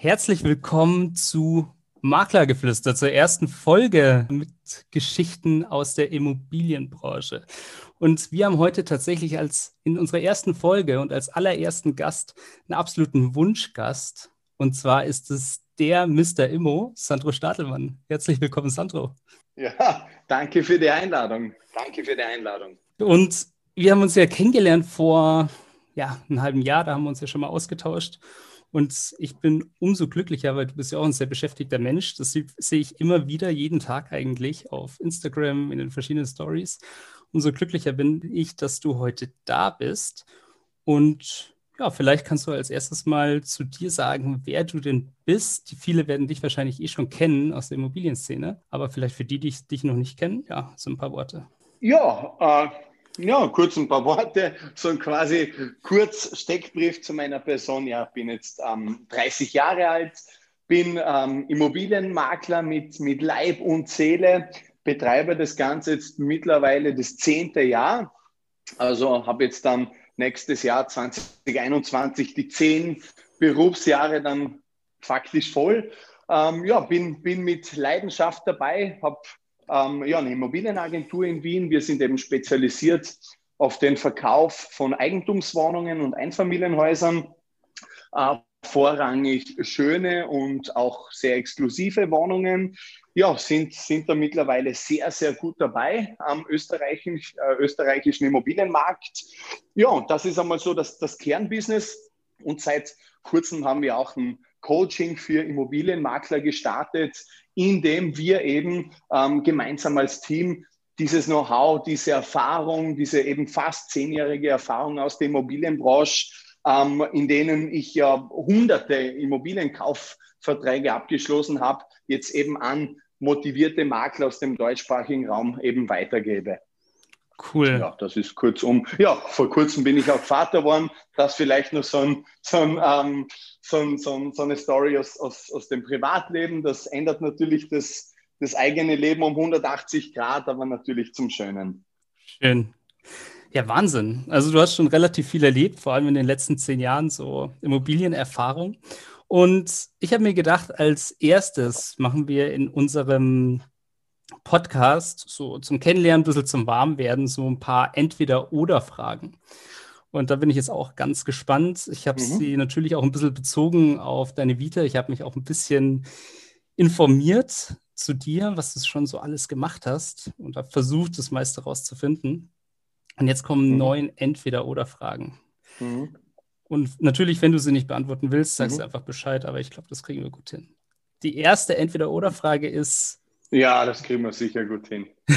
Herzlich willkommen zu Maklergeflüster, zur ersten Folge mit Geschichten aus der Immobilienbranche. Und wir haben heute tatsächlich als in unserer ersten Folge und als allerersten Gast einen absoluten Wunschgast. Und zwar ist es der Mr. Immo, Sandro Stadelmann. Herzlich willkommen, Sandro. Ja, danke für die Einladung. Danke für die Einladung. Und wir haben uns ja kennengelernt vor ja, einem halben Jahr, da haben wir uns ja schon mal ausgetauscht. Und ich bin umso glücklicher, weil du bist ja auch ein sehr beschäftigter Mensch. Das sehe ich immer wieder, jeden Tag eigentlich auf Instagram, in den verschiedenen Stories. Umso glücklicher bin ich, dass du heute da bist. Und ja, vielleicht kannst du als erstes mal zu dir sagen, wer du denn bist. Viele werden dich wahrscheinlich eh schon kennen aus der Immobilienszene, aber vielleicht für die, die dich noch nicht kennen, ja, so ein paar Worte. Ja, äh, ja, kurz ein paar Worte, so ein quasi kurz Steckbrief zu meiner Person. Ja, bin jetzt ähm, 30 Jahre alt, bin ähm, Immobilienmakler mit, mit Leib und Seele, betreibe das Ganze jetzt mittlerweile das zehnte Jahr. Also habe jetzt dann nächstes Jahr 2021 die zehn Berufsjahre dann faktisch voll. Ähm, ja, bin, bin mit Leidenschaft dabei, habe ähm, ja, eine Immobilienagentur in Wien. Wir sind eben spezialisiert auf den Verkauf von Eigentumswohnungen und Einfamilienhäusern. Äh, vorrangig schöne und auch sehr exklusive Wohnungen. Ja, sind, sind da mittlerweile sehr, sehr gut dabei am österreichisch, äh, österreichischen Immobilienmarkt. Ja, und das ist einmal so das, das Kernbusiness. Und seit kurzem haben wir auch ein Coaching für Immobilienmakler gestartet, indem wir eben ähm, gemeinsam als Team dieses Know-how, diese Erfahrung, diese eben fast zehnjährige Erfahrung aus der Immobilienbranche, ähm, in denen ich ja hunderte Immobilienkaufverträge abgeschlossen habe, jetzt eben an motivierte Makler aus dem deutschsprachigen Raum eben weitergebe. Cool. Ja, das ist kurzum. Ja, vor kurzem bin ich auch Vater geworden. Das vielleicht noch so, ein, so, ein, ähm, so, so, so eine Story aus, aus, aus dem Privatleben. Das ändert natürlich das, das eigene Leben um 180 Grad, aber natürlich zum Schönen. Schön. Ja, Wahnsinn. Also du hast schon relativ viel erlebt, vor allem in den letzten zehn Jahren so Immobilienerfahrung. Und ich habe mir gedacht, als erstes machen wir in unserem Podcast, so zum Kennenlernen, ein bisschen zum Warmwerden, so ein paar Entweder-Oder-Fragen. Und da bin ich jetzt auch ganz gespannt. Ich habe mhm. sie natürlich auch ein bisschen bezogen auf deine Vita. Ich habe mich auch ein bisschen informiert zu dir, was du schon so alles gemacht hast und habe versucht, das meiste rauszufinden. Und jetzt kommen mhm. neun Entweder-Oder-Fragen. Mhm. Und natürlich, wenn du sie nicht beantworten willst, sagst du mhm. einfach Bescheid, aber ich glaube, das kriegen wir gut hin. Die erste Entweder-Oder-Frage ist, ja, das kriegen wir sicher gut hin.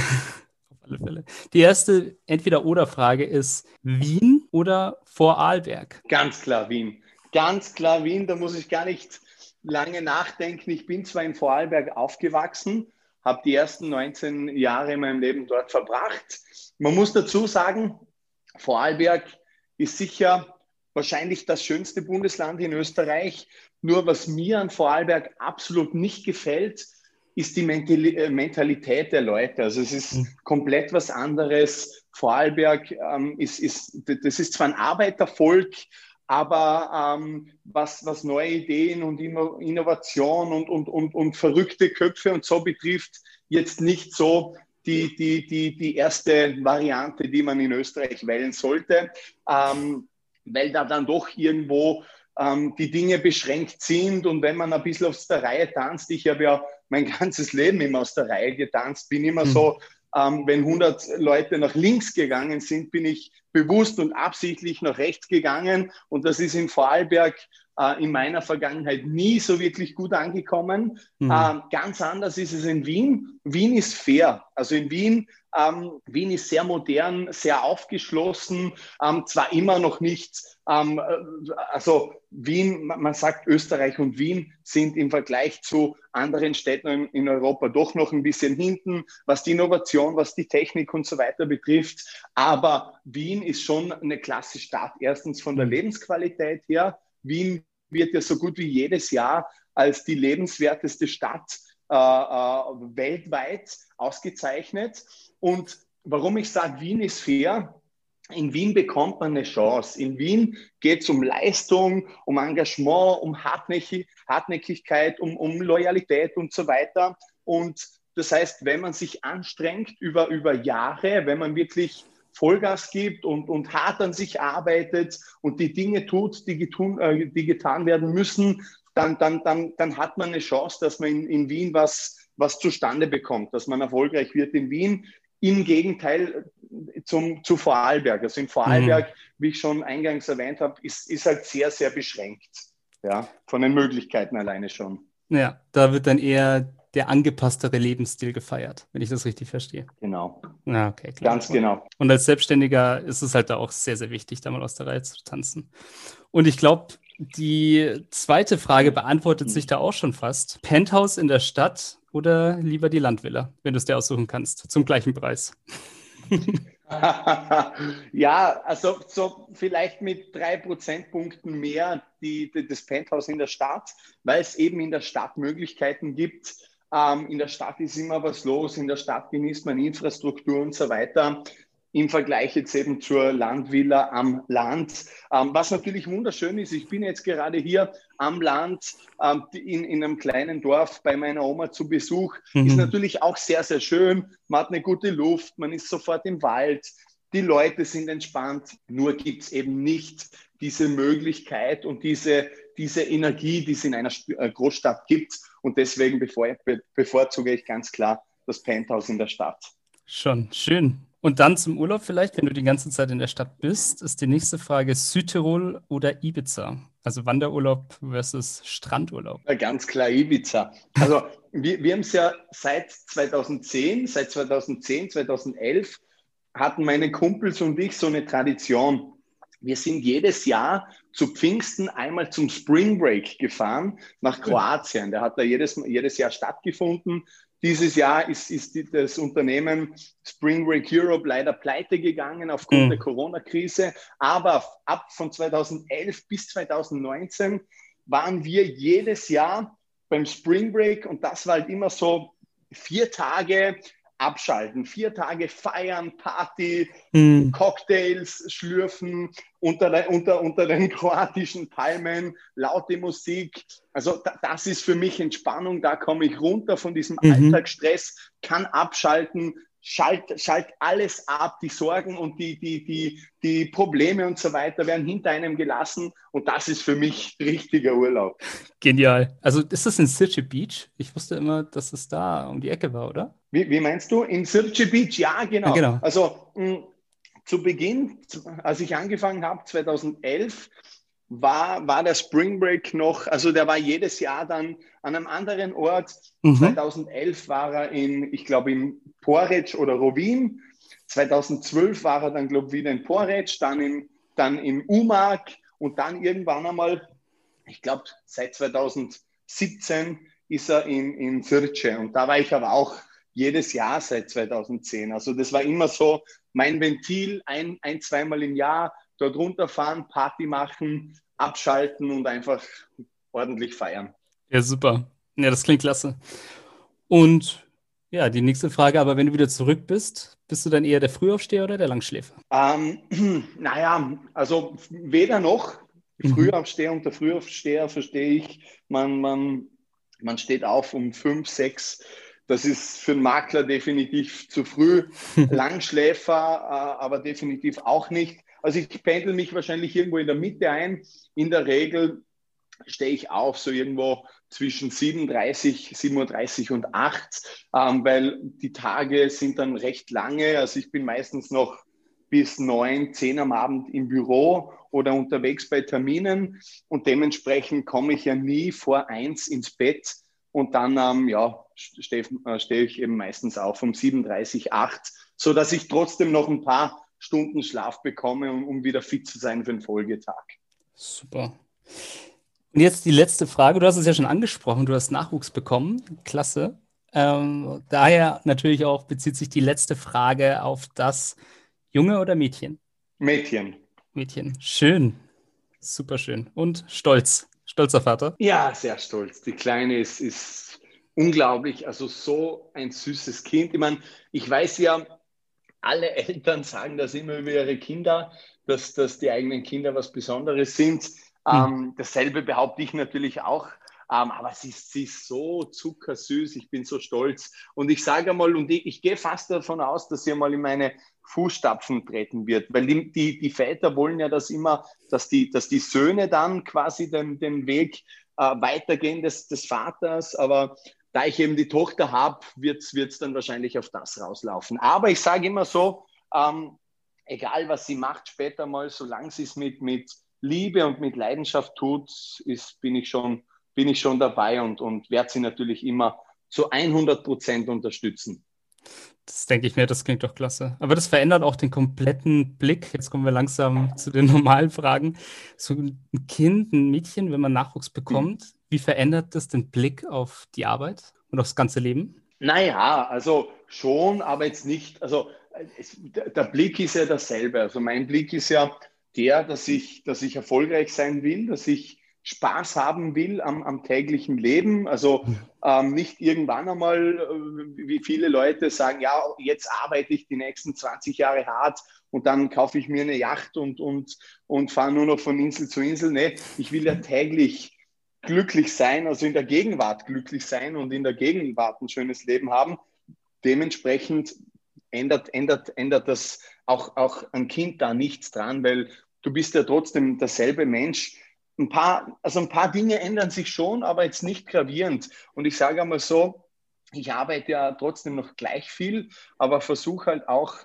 Alle Fälle. Die erste Entweder-Oder-Frage ist Wien oder Vorarlberg? Ganz klar Wien. Ganz klar Wien, da muss ich gar nicht lange nachdenken. Ich bin zwar in Vorarlberg aufgewachsen, habe die ersten 19 Jahre in meinem Leben dort verbracht. Man muss dazu sagen, Vorarlberg ist sicher wahrscheinlich das schönste Bundesland in Österreich. Nur was mir an Vorarlberg absolut nicht gefällt, ist die äh, Mentalität der Leute. Also es ist mhm. komplett was anderes. Vorarlberg ähm, ist, ist, das ist zwar ein Arbeitervolk, aber ähm, was, was neue Ideen und Innovation und, und, und, und verrückte Köpfe und so betrifft, jetzt nicht so die, die, die, die erste Variante, die man in Österreich wählen sollte, ähm, weil da dann doch irgendwo ähm, die Dinge beschränkt sind und wenn man ein bisschen aus der Reihe tanzt, ich habe ja mein ganzes Leben immer aus der Reihe getanzt, bin immer mhm. so, ähm, wenn 100 Leute nach links gegangen sind, bin ich bewusst und absichtlich nach rechts gegangen und das ist in Vorarlberg äh, in meiner Vergangenheit nie so wirklich gut angekommen. Mhm. Ähm, ganz anders ist es in Wien. Wien ist fair. Also in Wien, ähm, Wien ist sehr modern, sehr aufgeschlossen, ähm, zwar immer noch nicht, ähm, äh, also Wien, man sagt Österreich und Wien sind im Vergleich zu anderen Städten in, in Europa doch noch ein bisschen hinten, was die Innovation, was die Technik und so weiter betrifft. Aber Wien ist schon eine klasse Stadt. Erstens von der mhm. Lebensqualität her. Wien wird ja so gut wie jedes Jahr als die lebenswerteste Stadt äh, äh, weltweit ausgezeichnet. Und warum ich sage, Wien ist fair, in Wien bekommt man eine Chance. In Wien geht es um Leistung, um Engagement, um Hartnäckigkeit, um, um Loyalität und so weiter. Und das heißt, wenn man sich anstrengt über, über Jahre, wenn man wirklich Vollgas gibt und, und hart an sich arbeitet und die Dinge tut, die, getun, äh, die getan werden müssen, dann, dann, dann, dann hat man eine Chance, dass man in, in Wien was, was zustande bekommt, dass man erfolgreich wird in Wien. Im Gegenteil zum, zu Vorarlberg. Also in Vorarlberg, mhm. wie ich schon eingangs erwähnt habe, ist, ist halt sehr, sehr beschränkt. Ja, von den Möglichkeiten alleine schon. Ja, da wird dann eher der angepasstere Lebensstil gefeiert, wenn ich das richtig verstehe. Genau. Ja, okay, klar. Ganz genau. Und als Selbstständiger ist es halt da auch sehr, sehr wichtig, da mal aus der Reihe zu tanzen. Und ich glaube, die zweite Frage beantwortet sich da auch schon fast. Penthouse in der Stadt oder lieber die Landvilla, wenn du es dir aussuchen kannst, zum gleichen Preis? ja, also so vielleicht mit drei Prozentpunkten mehr die, die, das Penthouse in der Stadt, weil es eben in der Stadt Möglichkeiten gibt, ähm, in der Stadt ist immer was los, in der Stadt genießt man Infrastruktur und so weiter. Im Vergleich jetzt eben zur Landvilla am Land. Ähm, was natürlich wunderschön ist, ich bin jetzt gerade hier am Land ähm, in, in einem kleinen Dorf bei meiner Oma zu Besuch. Mhm. Ist natürlich auch sehr, sehr schön. Man hat eine gute Luft, man ist sofort im Wald. Die Leute sind entspannt, nur gibt es eben nicht diese Möglichkeit und diese, diese Energie, die es in einer äh, Großstadt gibt. Und deswegen bevorzuge ich ganz klar das Penthouse in der Stadt. Schon, schön. Und dann zum Urlaub vielleicht, wenn du die ganze Zeit in der Stadt bist, ist die nächste Frage Südtirol oder Ibiza? Also Wanderurlaub versus Strandurlaub. Ja, ganz klar Ibiza. Also wir, wir haben es ja seit 2010, seit 2010, 2011 hatten meine Kumpels und ich so eine Tradition. Wir sind jedes Jahr zu Pfingsten einmal zum Spring Break gefahren nach Kroatien. Der hat da jedes, jedes Jahr stattgefunden. Dieses Jahr ist, ist das Unternehmen Spring Break Europe leider pleite gegangen aufgrund mhm. der Corona-Krise. Aber ab von 2011 bis 2019 waren wir jedes Jahr beim Spring Break und das war halt immer so vier Tage abschalten. Vier Tage feiern, Party, mm. Cocktails schlürfen unter, unter, unter den kroatischen Palmen, laute Musik. Also da, das ist für mich Entspannung. Da komme ich runter von diesem mhm. Alltagsstress, kann abschalten, schalt, schalt alles ab, die Sorgen und die, die, die, die Probleme und so weiter werden hinter einem gelassen und das ist für mich richtiger Urlaub. Genial. Also ist das in Sirce Beach? Ich wusste immer, dass es da um die Ecke war, oder? Wie, wie meinst du? In Sirce Beach? Ja, genau. Ja, genau. Also mh, zu Beginn, als ich angefangen habe, 2011, war, war der Spring Break noch, also der war jedes Jahr dann an einem anderen Ort. Mhm. 2011 war er in, ich glaube, in Porridge oder Rovin. 2012 war er dann, glaube ich, wieder in Porridge, dann in, dann in Umag und dann irgendwann einmal, ich glaube, seit 2017 ist er in, in Sirce. Und da war ich aber auch jedes Jahr seit 2010. Also das war immer so mein Ventil, ein, ein zweimal im Jahr dort runterfahren, Party machen, abschalten und einfach ordentlich feiern. Ja, super. Ja, das klingt klasse. Und ja, die nächste Frage, aber wenn du wieder zurück bist, bist du dann eher der Frühaufsteher oder der Langschläfer? Ähm, naja, also weder noch. Mhm. Frühaufsteher und der Frühaufsteher verstehe ich. Man, man, man steht auf um fünf, sechs. Das ist für einen Makler definitiv zu früh. Langschläfer, äh, aber definitiv auch nicht. Also ich pendel mich wahrscheinlich irgendwo in der Mitte ein. In der Regel stehe ich auf, so irgendwo zwischen 37, 37 und 8, ähm, weil die Tage sind dann recht lange. Also ich bin meistens noch bis 9, 10 am Abend im Büro oder unterwegs bei Terminen und dementsprechend komme ich ja nie vor 1 ins Bett und dann ähm, ja, stehe äh, steh ich eben meistens auf um 37, 8, sodass ich trotzdem noch ein paar Stunden Schlaf bekomme, um, um wieder fit zu sein für den Folgetag. Super. Und jetzt die letzte Frage. Du hast es ja schon angesprochen, du hast Nachwuchs bekommen. Klasse. Ähm, daher natürlich auch bezieht sich die letzte Frage auf das Junge oder Mädchen? Mädchen. Mädchen. Schön. Super schön. Und stolz. Stolzer Vater? Ja, sehr stolz. Die Kleine ist, ist unglaublich. Also so ein süßes Kind. Ich meine, ich weiß ja, alle Eltern sagen das immer über ihre Kinder, dass, dass die eigenen Kinder was Besonderes sind. Mhm. Ähm, dasselbe behaupte ich natürlich auch. Ähm, aber sie, sie ist so zuckersüß, ich bin so stolz. Und ich sage einmal, und ich, ich gehe fast davon aus, dass sie einmal in meine Fußstapfen treten wird, weil die, die, die Väter wollen ja das immer, dass die, dass die Söhne dann quasi den, den Weg äh, weitergehen des, des Vaters, aber da ich eben die Tochter habe, wird es dann wahrscheinlich auf das rauslaufen. Aber ich sage immer so, ähm, egal was sie macht später mal, solange sie es mit, mit Liebe und mit Leidenschaft tut, ist, bin ich schon bin ich schon dabei und, und werde sie natürlich immer zu 100 Prozent unterstützen. Das denke ich mir, das klingt doch klasse. Aber das verändert auch den kompletten Blick. Jetzt kommen wir langsam zu den normalen Fragen. So ein Kind, ein Mädchen, wenn man Nachwuchs bekommt. Wie verändert das den Blick auf die Arbeit und aufs ganze Leben? Naja, also schon, aber jetzt nicht. Also es, der Blick ist ja dasselbe. Also mein Blick ist ja der, dass ich, dass ich erfolgreich sein will, dass ich Spaß haben will am, am täglichen Leben. Also ähm, nicht irgendwann einmal, äh, wie viele Leute sagen, ja, jetzt arbeite ich die nächsten 20 Jahre hart und dann kaufe ich mir eine Yacht und, und, und fahre nur noch von Insel zu Insel. Nee, ich will ja täglich glücklich sein, also in der Gegenwart glücklich sein und in der Gegenwart ein schönes Leben haben. Dementsprechend ändert, ändert, ändert das auch, auch ein Kind da nichts dran, weil du bist ja trotzdem derselbe Mensch, ein paar, also ein paar Dinge ändern sich schon, aber jetzt nicht gravierend. Und ich sage einmal so, ich arbeite ja trotzdem noch gleich viel, aber versuche halt auch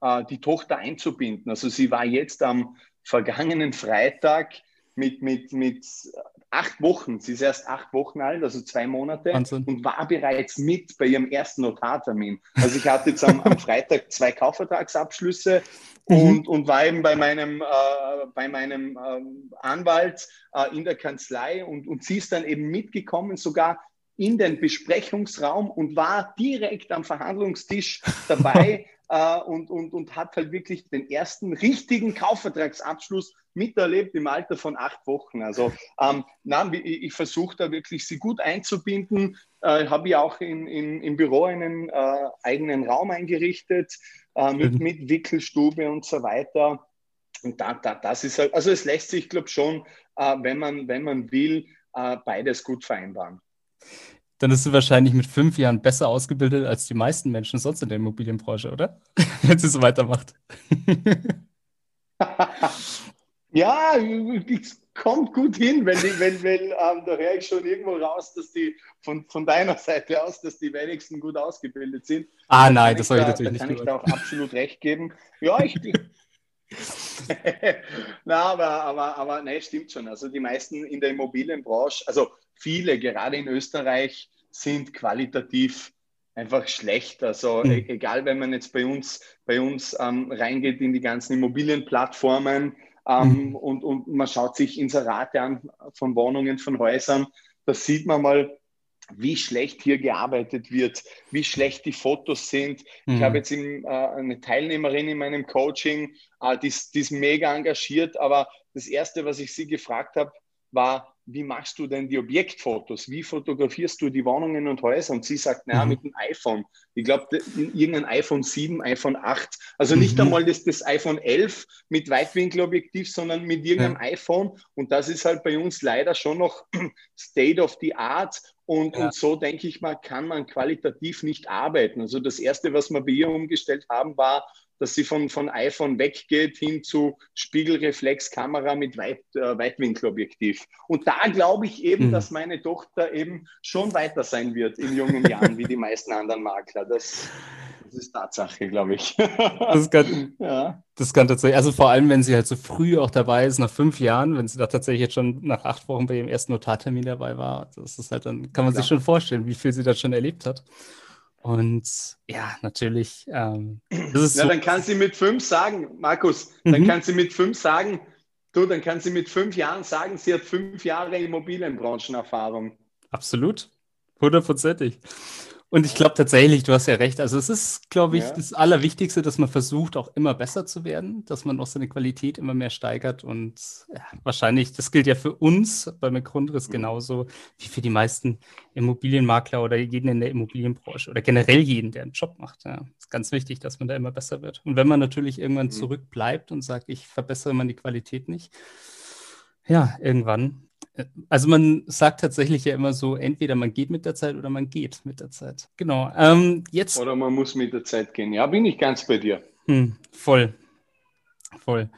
äh, die Tochter einzubinden. Also sie war jetzt am vergangenen Freitag mit, mit, mit acht Wochen, sie ist erst acht Wochen alt, also zwei Monate, Wahnsinn. und war bereits mit bei ihrem ersten Notartermin. Also ich hatte jetzt am, am Freitag zwei Kaufvertragsabschlüsse mhm. und, und war eben bei meinem, äh, bei meinem äh, Anwalt äh, in der Kanzlei und, und sie ist dann eben mitgekommen, sogar in den Besprechungsraum und war direkt am Verhandlungstisch dabei äh, und, und, und hat halt wirklich den ersten richtigen Kaufvertragsabschluss miterlebt im Alter von acht Wochen. Also ähm, na, ich, ich versuche da wirklich sie gut einzubinden. Äh, Habe ich auch in, in, im Büro einen äh, eigenen Raum eingerichtet äh, mit, mit Wickelstube und so weiter. Und da, da, das ist halt, also es lässt sich, glaube ich, schon, äh, wenn, man, wenn man will, äh, beides gut vereinbaren dann ist sie wahrscheinlich mit fünf Jahren besser ausgebildet als die meisten Menschen sonst in der Immobilienbranche, oder? Wenn sie so weitermacht. ja, es kommt gut hin, wenn, die, wenn, wenn ähm, da höre ich schon irgendwo raus, dass die von, von deiner Seite aus, dass die wenigsten gut ausgebildet sind. Ah, nein, das soll ich natürlich da nicht. Kann ich da auch absolut recht geben. Ja, ich. Na, aber, aber, aber nein, stimmt schon. Also die meisten in der Immobilienbranche, also viele, gerade in Österreich, sind qualitativ einfach schlecht. Also mhm. egal, wenn man jetzt bei uns, bei uns ähm, reingeht in die ganzen Immobilienplattformen ähm, mhm. und, und man schaut sich Inserate an von Wohnungen, von Häusern, da sieht man mal, wie schlecht hier gearbeitet wird, wie schlecht die Fotos sind. Mhm. Ich habe jetzt in, äh, eine Teilnehmerin in meinem Coaching, äh, die, die ist mega engagiert, aber das Erste, was ich sie gefragt habe, war, wie machst du denn die Objektfotos? Wie fotografierst du die Wohnungen und Häuser? Und sie sagt, naja, mhm. mit dem iPhone. Ich glaube, irgendein iPhone 7, iPhone 8. Also nicht mhm. einmal das, das iPhone 11 mit Weitwinkelobjektiv, sondern mit irgendeinem ja. iPhone. Und das ist halt bei uns leider schon noch State of the Art. Und, ja. und so denke ich mal, kann man qualitativ nicht arbeiten. Also das Erste, was wir bei ihr umgestellt haben, war dass sie von, von iPhone weggeht hin zu Spiegelreflexkamera mit Weit, äh, Weitwinkelobjektiv. Und da glaube ich eben, mhm. dass meine Tochter eben schon weiter sein wird in jungen Jahren wie die meisten anderen Makler. Das, das ist Tatsache, glaube ich. Das kann, ja. das kann tatsächlich, also vor allem, wenn sie halt so früh auch dabei ist, nach fünf Jahren, wenn sie da tatsächlich jetzt schon nach acht Wochen bei ihrem ersten Notartermin dabei war, das ist halt dann, kann man ja. sich schon vorstellen, wie viel sie da schon erlebt hat. Und ja, natürlich. Ähm, ja, so dann kann sie mit fünf sagen, Markus, dann mhm. kann sie mit fünf sagen, du, dann kann sie mit fünf Jahren sagen, sie hat fünf Jahre Immobilienbranchenerfahrung. Absolut, hundertprozentig. Und ich glaube tatsächlich, du hast ja recht. Also es ist, glaube ich, ja. das Allerwichtigste, dass man versucht, auch immer besser zu werden, dass man auch seine Qualität immer mehr steigert. Und ja, wahrscheinlich, das gilt ja für uns bei McGrundriss mhm. genauso wie für die meisten Immobilienmakler oder jeden in der Immobilienbranche oder generell jeden, der einen Job macht. Ja, ist ganz wichtig, dass man da immer besser wird. Und wenn man natürlich irgendwann mhm. zurückbleibt und sagt, ich verbessere die Qualität nicht, ja, irgendwann also man sagt tatsächlich ja immer so, entweder man geht mit der Zeit oder man geht mit der Zeit. Genau. Ähm, jetzt. Oder man muss mit der Zeit gehen. Ja, bin ich ganz bei dir. Hm, voll. Voll.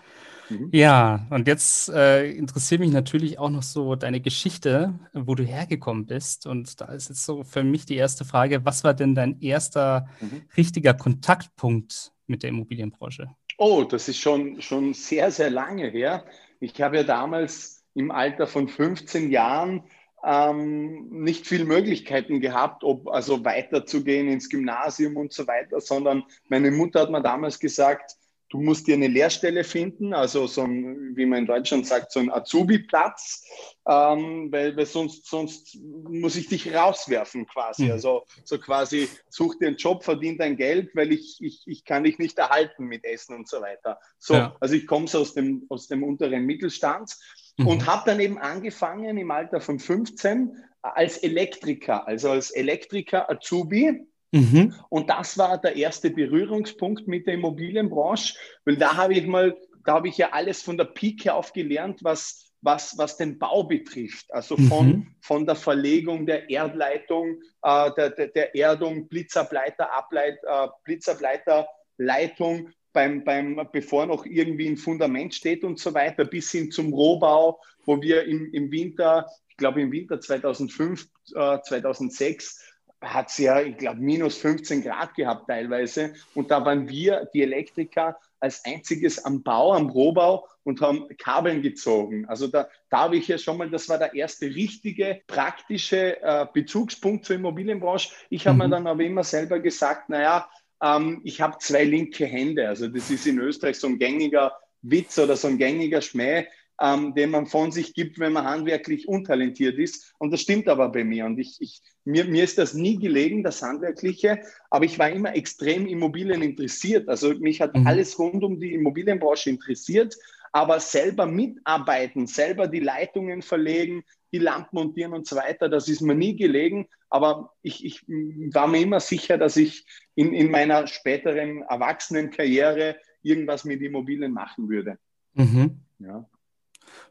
Mhm. Ja, und jetzt äh, interessiert mich natürlich auch noch so deine Geschichte, wo du hergekommen bist. Und da ist jetzt so für mich die erste Frage, was war denn dein erster mhm. richtiger Kontaktpunkt mit der Immobilienbranche? Oh, das ist schon, schon sehr, sehr lange her. Ich habe ja damals im Alter von 15 Jahren ähm, nicht viel Möglichkeiten gehabt, ob also weiterzugehen ins Gymnasium und so weiter, sondern meine Mutter hat mir damals gesagt, du musst dir eine Lehrstelle finden, also so ein, wie man in Deutschland sagt, so ein Azubi-Platz, ähm, weil, weil sonst, sonst muss ich dich rauswerfen quasi. Mhm. Also so quasi, such dir einen Job, verdien dein Geld, weil ich, ich, ich kann dich nicht erhalten mit Essen und so weiter. So, ja. also ich komme so aus dem, aus dem unteren Mittelstand mhm. und habe dann eben angefangen im Alter von 15 als Elektriker, also als Elektriker Azubi. Mhm. Und das war der erste Berührungspunkt mit der Immobilienbranche, weil da habe ich mal, da habe ich ja alles von der Pike auf gelernt, was, was, was den Bau betrifft. Also von, mhm. von der Verlegung der Erdleitung, äh, der, der, der, Erdung, Blitzableiter, Ableit, äh, Blitzableiterleitung beim, beim, bevor noch irgendwie ein Fundament steht und so weiter, bis hin zum Rohbau, wo wir im, im Winter, ich glaube im Winter 2005, äh, 2006, hat es ja, ich glaube, minus 15 Grad gehabt teilweise. Und da waren wir, die Elektriker, als einziges am Bau, am Rohbau und haben Kabeln gezogen. Also da, da habe ich ja schon mal, das war der erste richtige, praktische äh, Bezugspunkt zur Immobilienbranche. Ich habe mhm. mir dann aber immer selber gesagt, naja, ähm, ich habe zwei linke Hände. Also das ist in Österreich so ein gängiger Witz oder so ein gängiger Schmäh, ähm, den man von sich gibt, wenn man handwerklich untalentiert ist. Und das stimmt aber bei mir. Und ich, ich, mir, mir ist das nie gelegen, das Handwerkliche, aber ich war immer extrem Immobilien interessiert. Also mich hat mhm. alles rund um die Immobilienbranche interessiert, aber selber mitarbeiten, selber die Leitungen verlegen, die Lampen montieren und so weiter, das ist mir nie gelegen. Aber ich, ich war mir immer sicher, dass ich in, in meiner späteren Erwachsenenkarriere irgendwas mit Immobilien machen würde. Mhm. Ja.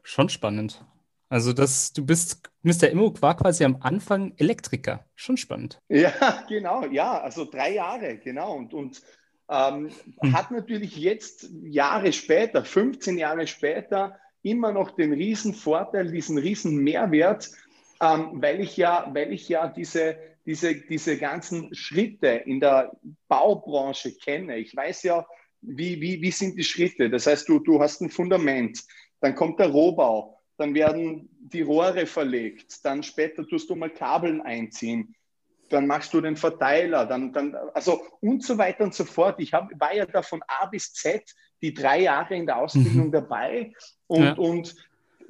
Schon spannend. Also das, du bist, Mr. Immo war quasi am Anfang Elektriker. Schon spannend. Ja, genau, ja, also drei Jahre, genau. Und, und ähm, hm. hat natürlich jetzt Jahre später, 15 Jahre später, immer noch den riesen Vorteil, diesen riesen Mehrwert, ähm, weil ich ja, weil ich ja diese, diese, diese ganzen Schritte in der Baubranche kenne. Ich weiß ja, wie, wie, wie sind die Schritte. Das heißt, du, du hast ein Fundament, dann kommt der Rohbau, dann werden die Rohre verlegt, dann später tust du mal Kabeln einziehen, dann machst du den Verteiler, dann, dann also und so weiter und so fort. Ich hab, war ja da von A bis Z die drei Jahre in der Ausbildung mhm. dabei und, ja. und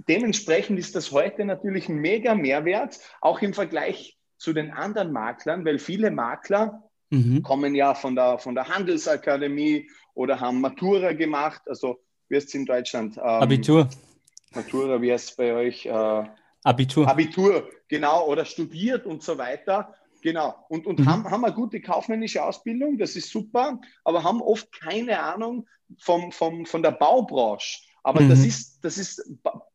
dementsprechend ist das heute natürlich ein mega Mehrwert, auch im Vergleich zu den anderen Maklern, weil viele Makler mhm. kommen ja von der, von der Handelsakademie oder haben Matura gemacht, also wie ist es in Deutschland? Ähm, Abitur. Matura, wie heißt es bei euch? Äh, Abitur. Abitur, genau, oder studiert und so weiter. Genau. Und, und mhm. haben, haben eine gute kaufmännische Ausbildung, das ist super, aber haben oft keine Ahnung vom, vom, von der Baubranche. Aber mhm. das ist, das ist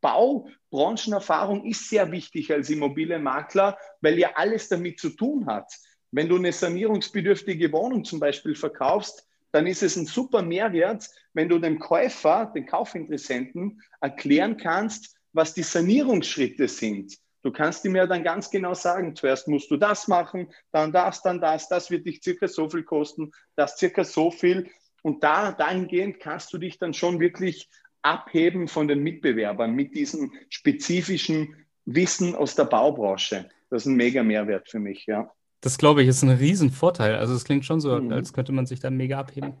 Baubranchenerfahrung ist sehr wichtig als Immobilienmakler, weil ja alles damit zu tun hat. Wenn du eine sanierungsbedürftige Wohnung zum Beispiel verkaufst, dann ist es ein super Mehrwert, wenn du dem Käufer, den Kaufinteressenten erklären kannst, was die Sanierungsschritte sind. Du kannst ihm ja dann ganz genau sagen, zuerst musst du das machen, dann das, dann das, das wird dich circa so viel kosten, das circa so viel. Und da, dahingehend kannst du dich dann schon wirklich abheben von den Mitbewerbern mit diesem spezifischen Wissen aus der Baubranche. Das ist ein mega Mehrwert für mich, ja. Das glaube ich, ist ein Riesenvorteil. Also es klingt schon so, mhm. als könnte man sich da mega abheben.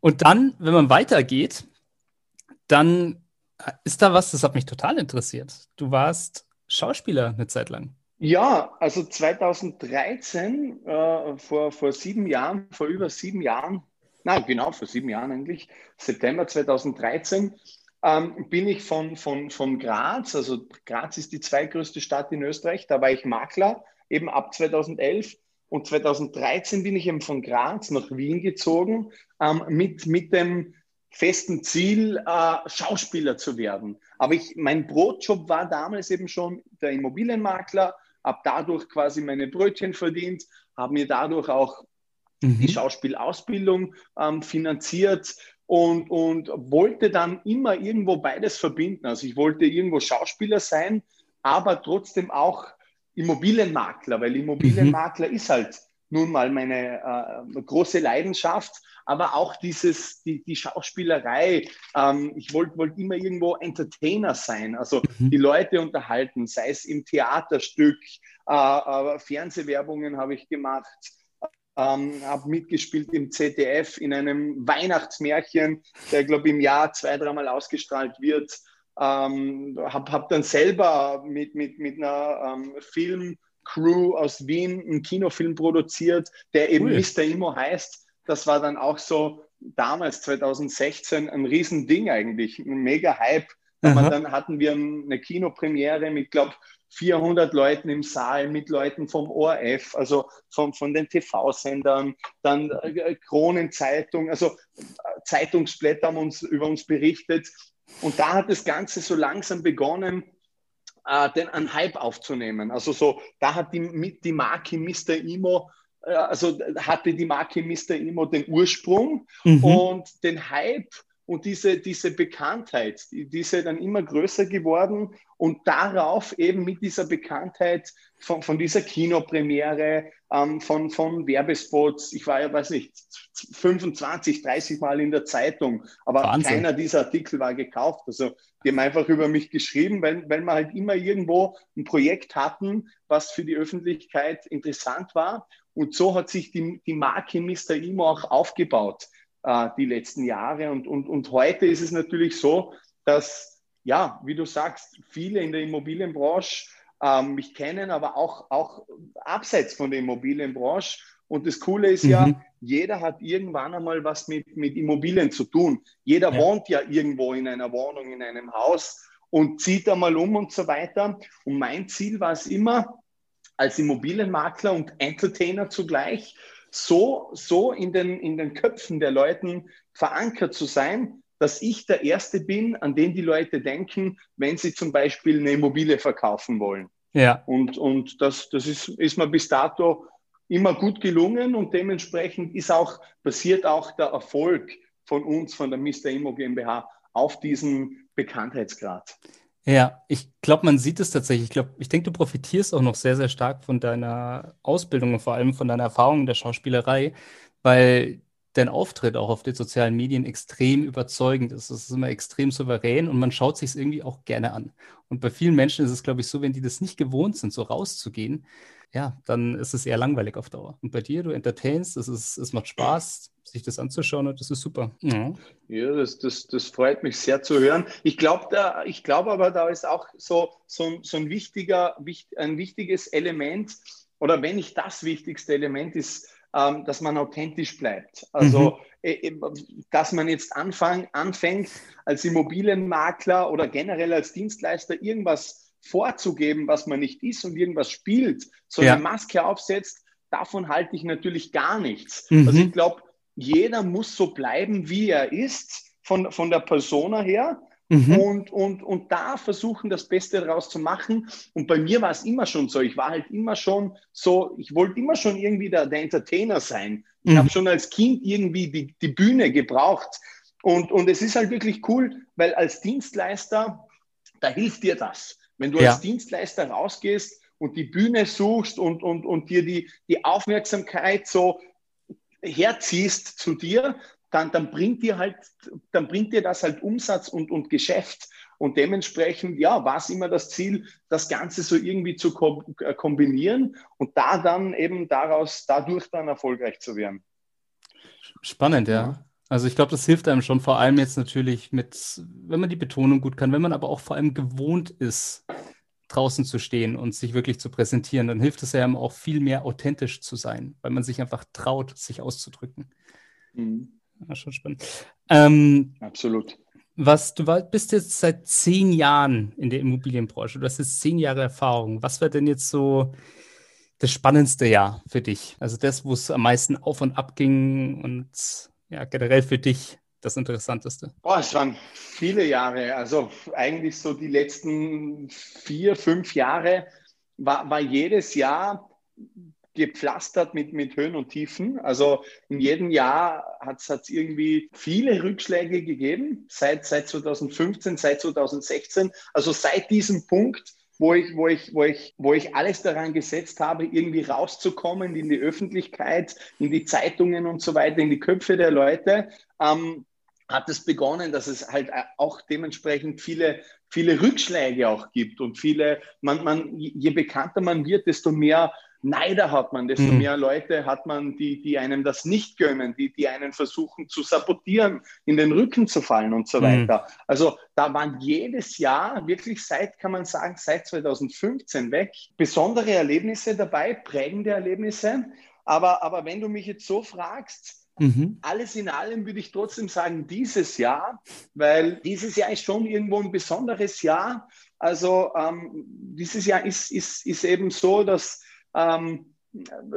Und dann, wenn man weitergeht, dann ist da was, das hat mich total interessiert. Du warst Schauspieler eine Zeit lang. Ja, also 2013, äh, vor, vor sieben Jahren, vor über sieben Jahren, na genau, vor sieben Jahren eigentlich, September 2013, ähm, bin ich von, von, von Graz, also Graz ist die zweitgrößte Stadt in Österreich, da war ich Makler, eben ab 2011. Und 2013 bin ich eben von Graz nach Wien gezogen ähm, mit, mit dem festen Ziel, äh, Schauspieler zu werden. Aber ich, mein Brotjob war damals eben schon der Immobilienmakler, habe dadurch quasi meine Brötchen verdient, habe mir dadurch auch mhm. die Schauspielausbildung ähm, finanziert und, und wollte dann immer irgendwo beides verbinden. Also ich wollte irgendwo Schauspieler sein, aber trotzdem auch Immobilienmakler, weil Immobilienmakler mhm. ist halt nun mal meine äh, große Leidenschaft, aber auch dieses, die, die Schauspielerei. Ähm, ich wollte wollt immer irgendwo Entertainer sein, also mhm. die Leute unterhalten, sei es im Theaterstück, äh, äh, Fernsehwerbungen habe ich gemacht, ähm, habe mitgespielt im ZDF in einem Weihnachtsmärchen, der, glaube ich, im Jahr zwei, dreimal ausgestrahlt wird. Ähm, habe hab dann selber mit, mit, mit einer ähm, Filmcrew aus Wien einen Kinofilm produziert, der eben cool. Mr. Imo heißt. Das war dann auch so damals, 2016, ein Riesending eigentlich, ein mega Hype. dann hatten wir eine Kinopremiere mit, glaube 400 Leuten im Saal, mit Leuten vom ORF, also von, von den TV-Sendern, dann äh, Kronenzeitung, also äh, Zeitungsblätter haben uns über uns berichtet. Und da hat das Ganze so langsam begonnen, äh, den einen Hype aufzunehmen. Also so, da hat die, die Marke Mr. Imo, äh, also hatte die Marke Mr. Imo den Ursprung mhm. und den Hype und diese, diese Bekanntheit, die, ist ja dann immer größer geworden und darauf eben mit dieser Bekanntheit von, von dieser Kinopremiere, ähm, von, von Werbespots, ich war ja, weiß nicht, 25, 30 Mal in der Zeitung, aber Wahnsinn. keiner dieser Artikel war gekauft. Also die haben einfach über mich geschrieben, weil, weil wir halt immer irgendwo ein Projekt hatten, was für die Öffentlichkeit interessant war. Und so hat sich die, die Marke Mr. Imo auch aufgebaut äh, die letzten Jahre. Und, und, und heute ist es natürlich so, dass, ja, wie du sagst, viele in der Immobilienbranche ähm, mich kennen, aber auch, auch abseits von der Immobilienbranche. Und das Coole ist mhm. ja, jeder hat irgendwann einmal was mit, mit Immobilien zu tun. Jeder ja. wohnt ja irgendwo in einer Wohnung, in einem Haus und zieht einmal um und so weiter. Und mein Ziel war es immer, als Immobilienmakler und Entertainer zugleich, so, so in, den, in den Köpfen der Leuten verankert zu sein, dass ich der Erste bin, an den die Leute denken, wenn sie zum Beispiel eine Immobilie verkaufen wollen. Ja. Und, und das, das ist, ist mir bis dato immer gut gelungen und dementsprechend ist auch, basiert auch der Erfolg von uns, von der Mr. Immo GmbH, auf diesem Bekanntheitsgrad. Ja, ich glaube, man sieht es tatsächlich. Ich glaube, ich denke, du profitierst auch noch sehr, sehr stark von deiner Ausbildung und vor allem von deiner Erfahrung in der Schauspielerei, weil dein Auftritt auch auf den sozialen Medien extrem überzeugend ist. Es ist immer extrem souverän und man schaut sich es irgendwie auch gerne an. Und bei vielen Menschen ist es, glaube ich, so, wenn die das nicht gewohnt sind, so rauszugehen, ja, dann ist es eher langweilig auf Dauer. Und bei dir, du entertainst, es, ist, es macht Spaß, sich das anzuschauen und das ist super. Ja, ja das, das, das freut mich sehr zu hören. Ich glaube glaub aber, da ist auch so, so, so ein, wichtiger, ein wichtiges Element, oder wenn nicht das wichtigste Element ist, ähm, dass man authentisch bleibt. Also, mhm. äh, dass man jetzt anfang, anfängt, als Immobilienmakler oder generell als Dienstleister irgendwas vorzugeben, was man nicht ist und irgendwas spielt, so ja. eine Maske aufsetzt, davon halte ich natürlich gar nichts. Mhm. Also ich glaube, jeder muss so bleiben, wie er ist, von, von der Persona her. Mhm. Und, und, und da versuchen, das Beste daraus zu machen. Und bei mir war es immer schon so. Ich war halt immer schon so, ich wollte immer schon irgendwie der, der Entertainer sein. Ich mhm. habe schon als Kind irgendwie die, die Bühne gebraucht. Und, und es ist halt wirklich cool, weil als Dienstleister, da hilft dir das. Wenn du ja. als Dienstleister rausgehst und die Bühne suchst und, und, und dir die, die Aufmerksamkeit so herziehst zu dir, dann, dann bringt dir halt, dann bringt dir das halt Umsatz und, und Geschäft. Und dementsprechend, ja, war es immer das Ziel, das Ganze so irgendwie zu äh, kombinieren und da dann eben daraus, dadurch dann erfolgreich zu werden. Spannend, ja. Also ich glaube, das hilft einem schon, vor allem jetzt natürlich mit, wenn man die Betonung gut kann, wenn man aber auch vor allem gewohnt ist, draußen zu stehen und sich wirklich zu präsentieren, dann hilft es ja auch viel mehr authentisch zu sein, weil man sich einfach traut, sich auszudrücken. Mhm. Ja, schon spannend. Ähm, Absolut. Was, du war, bist jetzt seit zehn Jahren in der Immobilienbranche. Du hast jetzt zehn Jahre Erfahrung. Was war denn jetzt so das spannendste Jahr für dich? Also das, wo es am meisten auf und ab ging und ja, generell für dich das Interessanteste? Boah, es waren viele Jahre. Also eigentlich so die letzten vier, fünf Jahre war, war jedes Jahr gepflastert mit, mit Höhen und Tiefen. Also in jedem Jahr hat es irgendwie viele Rückschläge gegeben, seit, seit 2015, seit 2016. Also seit diesem Punkt, wo ich, wo, ich, wo, ich, wo ich alles daran gesetzt habe, irgendwie rauszukommen in die Öffentlichkeit, in die Zeitungen und so weiter, in die Köpfe der Leute, ähm, hat es begonnen, dass es halt auch dementsprechend viele, viele Rückschläge auch gibt und viele, man, man, je bekannter man wird, desto mehr Neider hat man, desto mhm. mehr Leute hat man, die, die einem das nicht gönnen, die, die einen versuchen zu sabotieren, in den Rücken zu fallen und so mhm. weiter. Also da waren jedes Jahr, wirklich seit, kann man sagen, seit 2015 weg, besondere Erlebnisse dabei, prägende Erlebnisse. Aber, aber wenn du mich jetzt so fragst, Mhm. Alles in allem würde ich trotzdem sagen, dieses Jahr, weil dieses Jahr ist schon irgendwo ein besonderes Jahr. Also ähm, dieses Jahr ist, ist, ist eben so, dass ähm,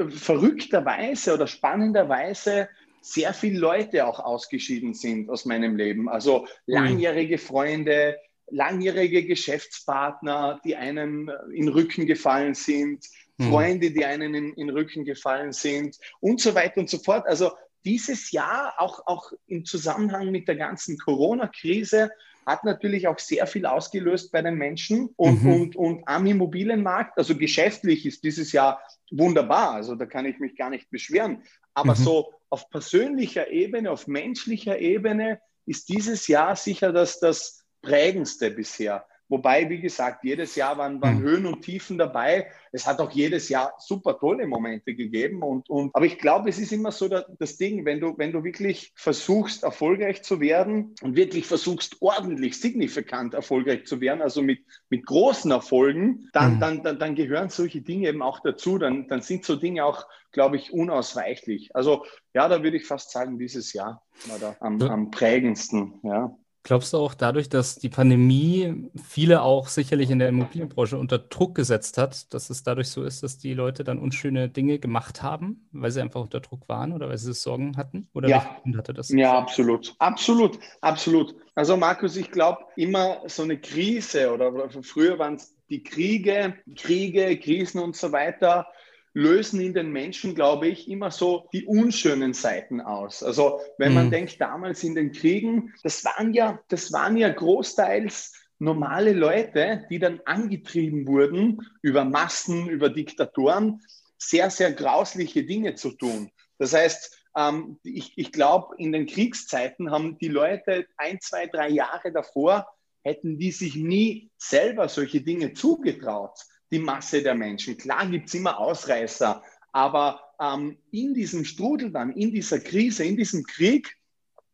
verrückterweise oder spannenderweise sehr viele Leute auch ausgeschieden sind aus meinem Leben. Also langjährige Freunde, langjährige Geschäftspartner, die einem in den Rücken gefallen sind, mhm. Freunde, die einem in, in den Rücken gefallen sind und so weiter und so fort. Also dieses Jahr, auch, auch im Zusammenhang mit der ganzen Corona-Krise, hat natürlich auch sehr viel ausgelöst bei den Menschen und, mhm. und, und am Immobilienmarkt. Also geschäftlich ist dieses Jahr wunderbar, also da kann ich mich gar nicht beschweren. Aber mhm. so auf persönlicher Ebene, auf menschlicher Ebene ist dieses Jahr sicher das, das prägendste bisher. Wobei, wie gesagt, jedes Jahr waren, waren mhm. Höhen und Tiefen dabei. Es hat auch jedes Jahr super tolle Momente gegeben. Und, und, aber ich glaube, es ist immer so das, das Ding, wenn du, wenn du wirklich versuchst, erfolgreich zu werden und wirklich versuchst, ordentlich, signifikant erfolgreich zu werden, also mit, mit großen Erfolgen, dann, mhm. dann, dann, dann gehören solche Dinge eben auch dazu. Dann, dann sind so Dinge auch, glaube ich, unausweichlich. Also ja, da würde ich fast sagen, dieses Jahr war da am, am prägendsten. Ja. Glaubst du auch dadurch, dass die Pandemie viele auch sicherlich in der Immobilienbranche unter Druck gesetzt hat, dass es dadurch so ist, dass die Leute dann unschöne Dinge gemacht haben, weil sie einfach unter Druck waren oder weil sie Sorgen hatten? Oder ja. hatte das? Ja, absolut. Absolut, absolut. Also Markus, ich glaube, immer so eine Krise oder früher waren es die Kriege, Kriege, Krisen und so weiter lösen in den Menschen, glaube ich, immer so die unschönen Seiten aus. Also wenn man mhm. denkt, damals in den Kriegen, das waren ja, das waren ja großteils normale Leute, die dann angetrieben wurden, über Massen, über Diktatoren, sehr, sehr grausliche Dinge zu tun. Das heißt, ähm, ich, ich glaube, in den Kriegszeiten haben die Leute ein, zwei, drei Jahre davor, hätten die sich nie selber solche Dinge zugetraut die Masse der Menschen. Klar gibt es immer Ausreißer, aber ähm, in diesem Strudel dann, in dieser Krise, in diesem Krieg,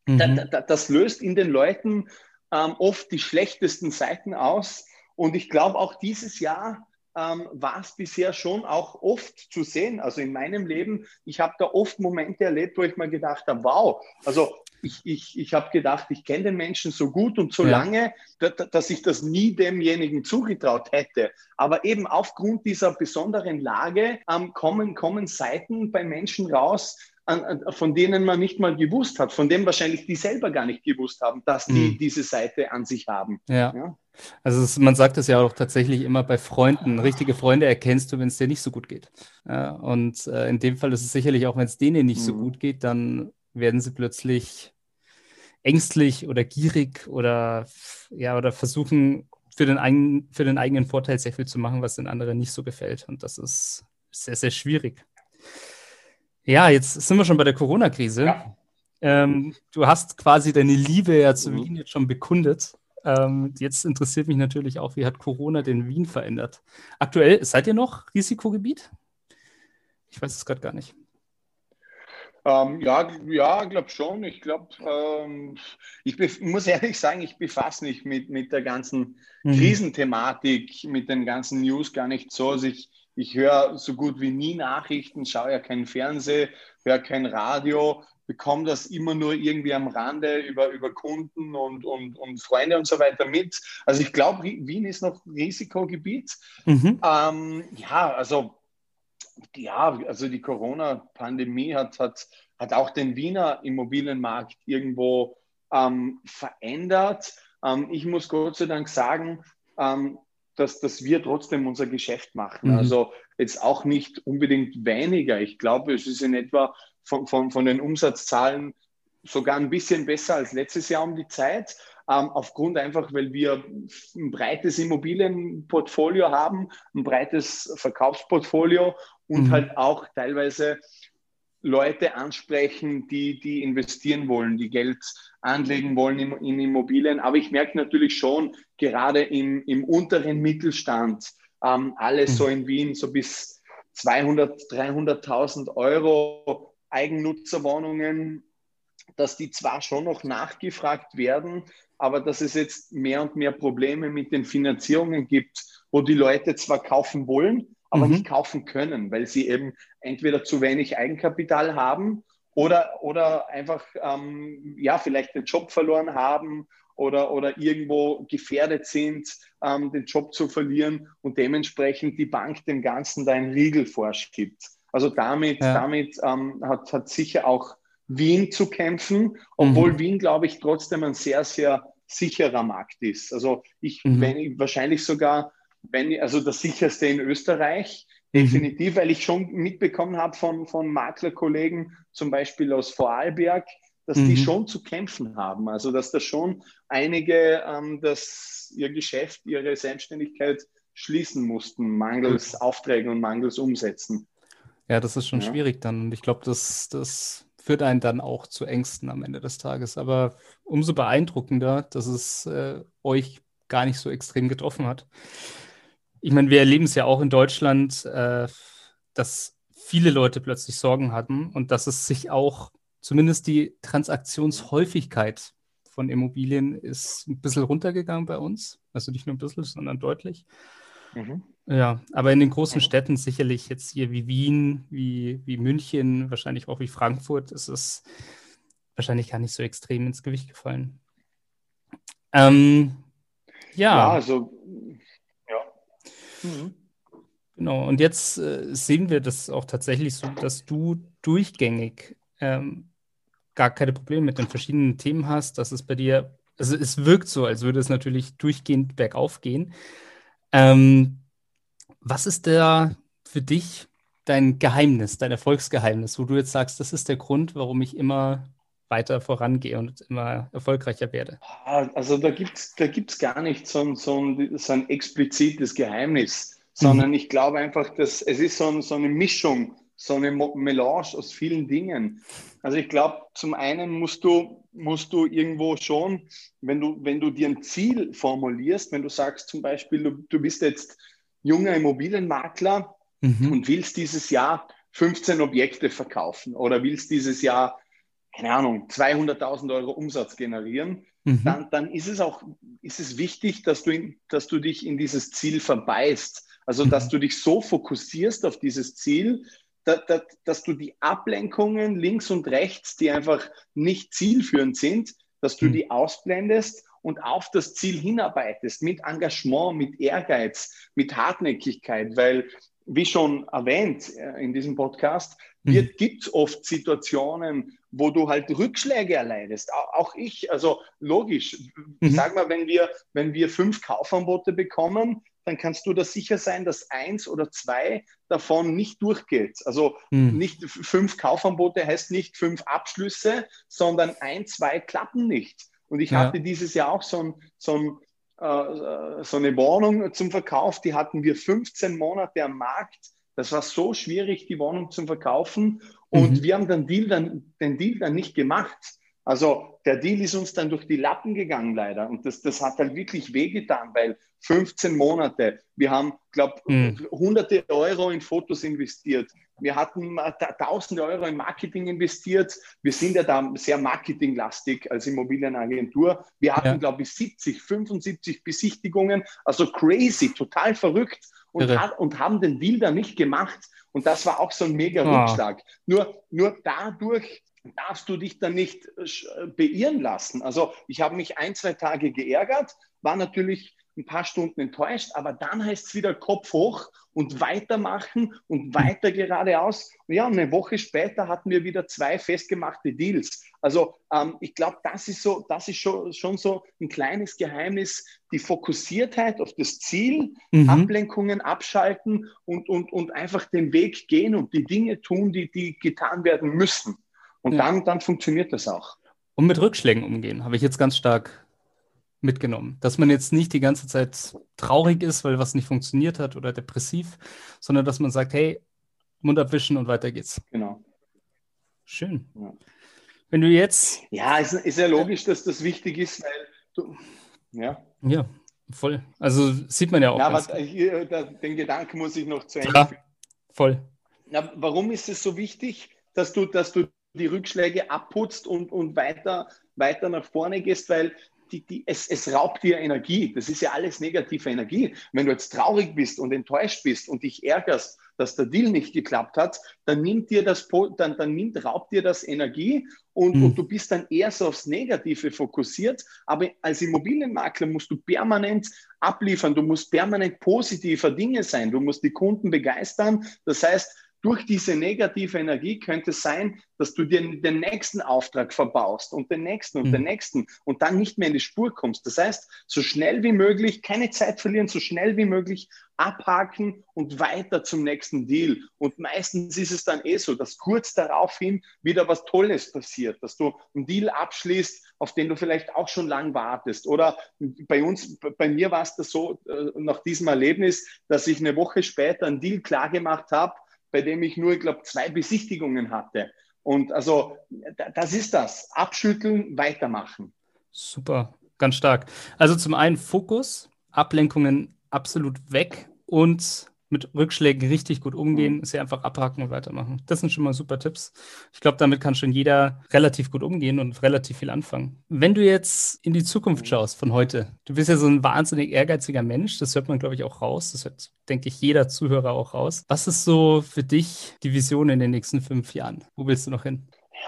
mhm. da, da, das löst in den Leuten ähm, oft die schlechtesten Seiten aus. Und ich glaube, auch dieses Jahr ähm, war es bisher schon auch oft zu sehen. Also in meinem Leben, ich habe da oft Momente erlebt, wo ich mir gedacht habe, wow, also ich, ich, ich habe gedacht, ich kenne den Menschen so gut und so ja. lange, dass, ich das nie demjenigen zugetraut hätte. Aber eben aufgrund dieser besonderen Lage ähm, kommen, kommen Seiten bei Menschen raus, an, von denen man nicht mal gewusst hat, von denen wahrscheinlich die selber gar nicht gewusst haben, dass die mhm. diese Seite an sich haben. Ja. ja? Also es, man sagt es ja auch tatsächlich immer bei Freunden. Richtige Freunde erkennst du, wenn es dir nicht so gut geht. Ja, und äh, in dem Fall ist es sicherlich auch, wenn es denen nicht mhm. so gut geht, dann werden sie plötzlich ängstlich oder gierig oder, ja, oder versuchen für den, eigenen, für den eigenen Vorteil sehr viel zu machen, was den anderen nicht so gefällt. Und das ist sehr, sehr schwierig. Ja, jetzt sind wir schon bei der Corona-Krise. Ja. Ähm, du hast quasi deine Liebe ja zu mhm. Wien jetzt schon bekundet. Ähm, jetzt interessiert mich natürlich auch, wie hat Corona den Wien verändert? Aktuell, seid ihr noch Risikogebiet? Ich weiß es gerade gar nicht. Ähm, ja, ja, glaube schon. Ich glaube, ähm, ich muss ehrlich sagen, ich befasse mich mit, mit der ganzen mhm. Krisenthematik, mit den ganzen News gar nicht so. Also ich, ich höre so gut wie nie Nachrichten, schaue ja kein Fernsehen, höre kein Radio, bekomme das immer nur irgendwie am Rande über, über Kunden und, und, und Freunde und so weiter mit. Also ich glaube, Wien ist noch Risikogebiet. Mhm. Ähm, ja, also ja, also die Corona-Pandemie hat, hat, hat auch den Wiener Immobilienmarkt irgendwo ähm, verändert. Ähm, ich muss Gott sei Dank sagen, ähm, dass, dass wir trotzdem unser Geschäft machen. Mhm. Also jetzt auch nicht unbedingt weniger. Ich glaube, es ist in etwa von, von, von den Umsatzzahlen sogar ein bisschen besser als letztes Jahr um die Zeit. Ähm, aufgrund einfach, weil wir ein breites Immobilienportfolio haben, ein breites Verkaufsportfolio und mhm. halt auch teilweise Leute ansprechen, die, die investieren wollen, die Geld anlegen wollen in, in Immobilien. Aber ich merke natürlich schon, gerade im, im unteren Mittelstand, ähm, alles mhm. so in Wien, so bis 200, 300.000 Euro Eigennutzerwohnungen, dass die zwar schon noch nachgefragt werden, aber dass es jetzt mehr und mehr Probleme mit den Finanzierungen gibt, wo die Leute zwar kaufen wollen, aber mhm. nicht kaufen können, weil sie eben entweder zu wenig Eigenkapital haben oder, oder einfach ähm, ja, vielleicht den Job verloren haben oder, oder irgendwo gefährdet sind, ähm, den Job zu verlieren und dementsprechend die Bank dem Ganzen da einen Riegel vorschiebt. Also damit, ja. damit ähm, hat, hat sicher auch Wien zu kämpfen, obwohl mhm. Wien, glaube ich, trotzdem ein sehr, sehr sicherer Markt ist. Also ich, mhm. wenn ich wahrscheinlich sogar, wenn also das sicherste in Österreich, mhm. definitiv, weil ich schon mitbekommen habe von, von Maklerkollegen, zum Beispiel aus Vorarlberg, dass mhm. die schon zu kämpfen haben. Also dass da schon einige ähm, das, ihr Geschäft, ihre Selbstständigkeit schließen mussten, mangels Aufträgen und mangels Umsätzen. Ja, das ist schon ja. schwierig dann. Und ich glaube, das, das führt einen dann auch zu Ängsten am Ende des Tages. Aber umso beeindruckender, dass es äh, euch gar nicht so extrem getroffen hat. Ich meine, wir erleben es ja auch in Deutschland, äh, dass viele Leute plötzlich Sorgen hatten und dass es sich auch zumindest die Transaktionshäufigkeit von Immobilien ist ein bisschen runtergegangen bei uns. Also nicht nur ein bisschen, sondern deutlich. Mhm. Ja, aber in den großen Städten sicherlich jetzt hier wie Wien, wie, wie München, wahrscheinlich auch wie Frankfurt, ist es wahrscheinlich gar nicht so extrem ins Gewicht gefallen. Ähm, ja. ja, also. Mhm. Genau, und jetzt äh, sehen wir das auch tatsächlich so, dass du durchgängig ähm, gar keine Probleme mit den verschiedenen Themen hast, dass es bei dir, also es wirkt so, als würde es natürlich durchgehend bergauf gehen. Ähm, was ist da für dich dein Geheimnis, dein Erfolgsgeheimnis, wo du jetzt sagst, das ist der Grund, warum ich immer weiter vorangehe und immer erfolgreicher werde? Ah, also da gibt es da gibt's gar nicht so, so, ein, so ein explizites Geheimnis, sondern mhm. ich glaube einfach, dass es ist so, ein, so eine Mischung, so eine Melange aus vielen Dingen. Also ich glaube, zum einen musst du, musst du irgendwo schon, wenn du, wenn du dir ein Ziel formulierst, wenn du sagst zum Beispiel, du, du bist jetzt junger Immobilienmakler mhm. und willst dieses Jahr 15 Objekte verkaufen oder willst dieses Jahr, keine Ahnung, 200.000 Euro Umsatz generieren, mhm. dann, dann ist es auch ist es wichtig, dass du, in, dass du dich in dieses Ziel verbeißt. Also, mhm. dass du dich so fokussierst auf dieses Ziel, dass, dass, dass du die Ablenkungen links und rechts, die einfach nicht zielführend sind, dass du mhm. die ausblendest und auf das Ziel hinarbeitest mit Engagement, mit Ehrgeiz, mit Hartnäckigkeit, weil, wie schon erwähnt äh, in diesem Podcast, mhm. gibt es oft Situationen, wo du halt Rückschläge erleidest. Auch ich, also logisch, mhm. sag mal, wenn wir, wenn wir fünf Kaufanbote bekommen, dann kannst du da sicher sein, dass eins oder zwei davon nicht durchgeht. Also mhm. nicht fünf Kaufanbote heißt nicht fünf Abschlüsse, sondern ein, zwei klappen nicht. Und ich ja. hatte dieses Jahr auch so, ein, so, ein, äh, so eine Wohnung zum Verkauf, die hatten wir 15 Monate am Markt. Das war so schwierig, die Wohnung zu verkaufen. Und mhm. wir haben den Deal, dann, den Deal dann nicht gemacht, Also der Deal ist uns dann durch die Lappen gegangen leider und das, das hat halt wirklich wehgetan, weil 15 Monate, wir haben, glaube mhm. hunderte Euro in Fotos investiert, wir hatten tausende Euro in Marketing investiert, wir sind ja da sehr marketinglastig als Immobilienagentur, wir hatten, ja. glaube ich, 70, 75 Besichtigungen, also crazy, total verrückt und, hat, und haben den Deal dann nicht gemacht und das war auch so ein mega oh. Rückschlag. Nur, nur dadurch darfst du dich dann nicht äh, beirren lassen. Also ich habe mich ein, zwei Tage geärgert, war natürlich ein paar Stunden enttäuscht, aber dann heißt es wieder Kopf hoch und weitermachen und weiter geradeaus. Ja, eine Woche später hatten wir wieder zwei festgemachte Deals. Also ähm, ich glaube, das ist so, das ist schon, schon so ein kleines Geheimnis, die Fokussiertheit auf das Ziel, mhm. Ablenkungen abschalten und, und, und einfach den Weg gehen und die Dinge tun, die, die getan werden müssen. Und ja. dann, dann funktioniert das auch. Und mit Rückschlägen umgehen, habe ich jetzt ganz stark mitgenommen. Dass man jetzt nicht die ganze Zeit traurig ist, weil was nicht funktioniert hat oder depressiv, sondern dass man sagt, hey, Mund abwischen und weiter geht's. Genau. Schön. Ja. Wenn du jetzt. Ja, ist, ist ja logisch, dass das wichtig ist, weil du. Ja. Ja, voll. Also sieht man ja auch. Ja, aber hier, da, den Gedanken muss ich noch zu Ende ja, Voll. Na, warum ist es so wichtig, dass du, dass du die Rückschläge abputzt und, und weiter, weiter nach vorne gehst? Weil die, die, es, es raubt dir Energie. Das ist ja alles negative Energie. Wenn du jetzt traurig bist und enttäuscht bist und dich ärgerst, dass der Deal nicht geklappt hat, dann nimmt dir das, dann, dann nimmt, raubt dir das Energie und, mhm. und du bist dann eher so aufs Negative fokussiert. Aber als Immobilienmakler musst du permanent abliefern. Du musst permanent positiver Dinge sein. Du musst die Kunden begeistern. Das heißt, durch diese negative Energie könnte es sein, dass du dir den nächsten Auftrag verbaust und den nächsten und mhm. den nächsten und dann nicht mehr in die Spur kommst. Das heißt, so schnell wie möglich, keine Zeit verlieren, so schnell wie möglich abhaken und weiter zum nächsten Deal. Und meistens ist es dann eh so, dass kurz daraufhin wieder was Tolles passiert, dass du einen Deal abschließt, auf den du vielleicht auch schon lang wartest. Oder bei uns, bei mir war es das so, äh, nach diesem Erlebnis, dass ich eine Woche später einen Deal klargemacht habe, bei dem ich nur, ich glaube, zwei Besichtigungen hatte. Und also, das ist das. Abschütteln, weitermachen. Super, ganz stark. Also zum einen Fokus, Ablenkungen absolut weg und mit Rückschlägen richtig gut umgehen, mhm. ist ja einfach abhaken und weitermachen. Das sind schon mal super Tipps. Ich glaube, damit kann schon jeder relativ gut umgehen und relativ viel anfangen. Wenn du jetzt in die Zukunft schaust von heute, du bist ja so ein wahnsinnig ehrgeiziger Mensch, das hört man, glaube ich, auch raus. Das hört, denke ich, jeder Zuhörer auch raus. Was ist so für dich die Vision in den nächsten fünf Jahren? Wo willst du noch hin?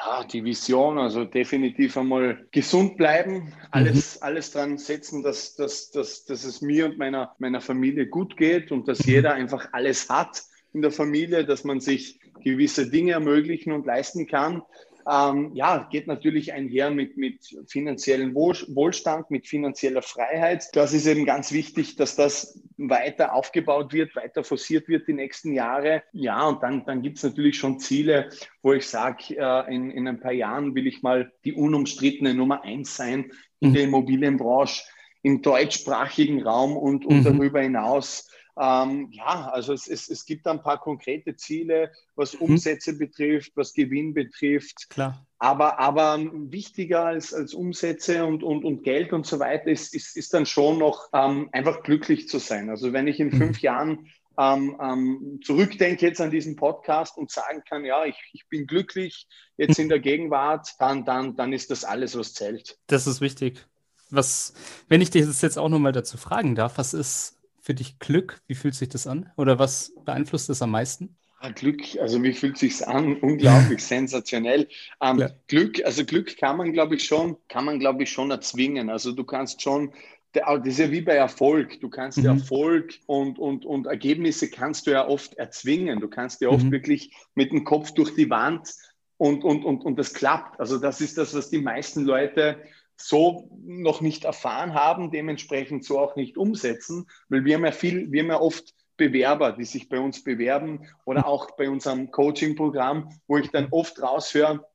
Ja, die Vision, also definitiv einmal gesund bleiben, alles, mhm. alles dran setzen, dass, dass, dass, dass es mir und meiner, meiner Familie gut geht und dass mhm. jeder einfach alles hat in der Familie, dass man sich gewisse Dinge ermöglichen und leisten kann. Ähm, ja, geht natürlich einher mit, mit finanziellem Wohlstand, mit finanzieller Freiheit. Das ist eben ganz wichtig, dass das weiter aufgebaut wird, weiter forciert wird die nächsten Jahre. Ja, und dann, dann gibt es natürlich schon Ziele, wo ich sage, äh, in, in ein paar Jahren will ich mal die unumstrittene Nummer eins sein in mhm. der Immobilienbranche im deutschsprachigen Raum und, und mhm. darüber hinaus ähm, ja, also es, es, es gibt ein paar konkrete Ziele, was mhm. Umsätze mhm. betrifft, was Gewinn betrifft. Klar. Aber, aber wichtiger als, als Umsätze und, und, und Geld und so weiter ist, ist, ist dann schon noch ähm, einfach glücklich zu sein. Also wenn ich in mhm. fünf Jahren ähm, ähm, zurückdenke jetzt an diesen Podcast und sagen kann, ja, ich, ich bin glücklich jetzt in der Gegenwart, dann, dann, dann ist das alles, was zählt. Das ist wichtig. Was, wenn ich dich jetzt auch nochmal dazu fragen darf, was ist für dich Glück? Wie fühlt sich das an? Oder was beeinflusst das am meisten? Ah, Glück, also wie fühlt sich an? Unglaublich sensationell. Ähm, Glück, also Glück kann man, glaube ich, schon, kann man, glaube ich, schon erzwingen. Also du kannst schon, das ist ja wie bei Erfolg. Du kannst mhm. Erfolg und, und, und Ergebnisse kannst du ja oft erzwingen. Du kannst ja oft mhm. wirklich mit dem Kopf durch die Wand und, und, und, und das klappt. Also das ist das, was die meisten Leute so noch nicht erfahren haben, dementsprechend so auch nicht umsetzen, weil wir haben ja viel, wir haben ja oft Bewerber, die sich bei uns bewerben oder auch bei unserem Coaching-Programm, wo ich dann oft raushöre,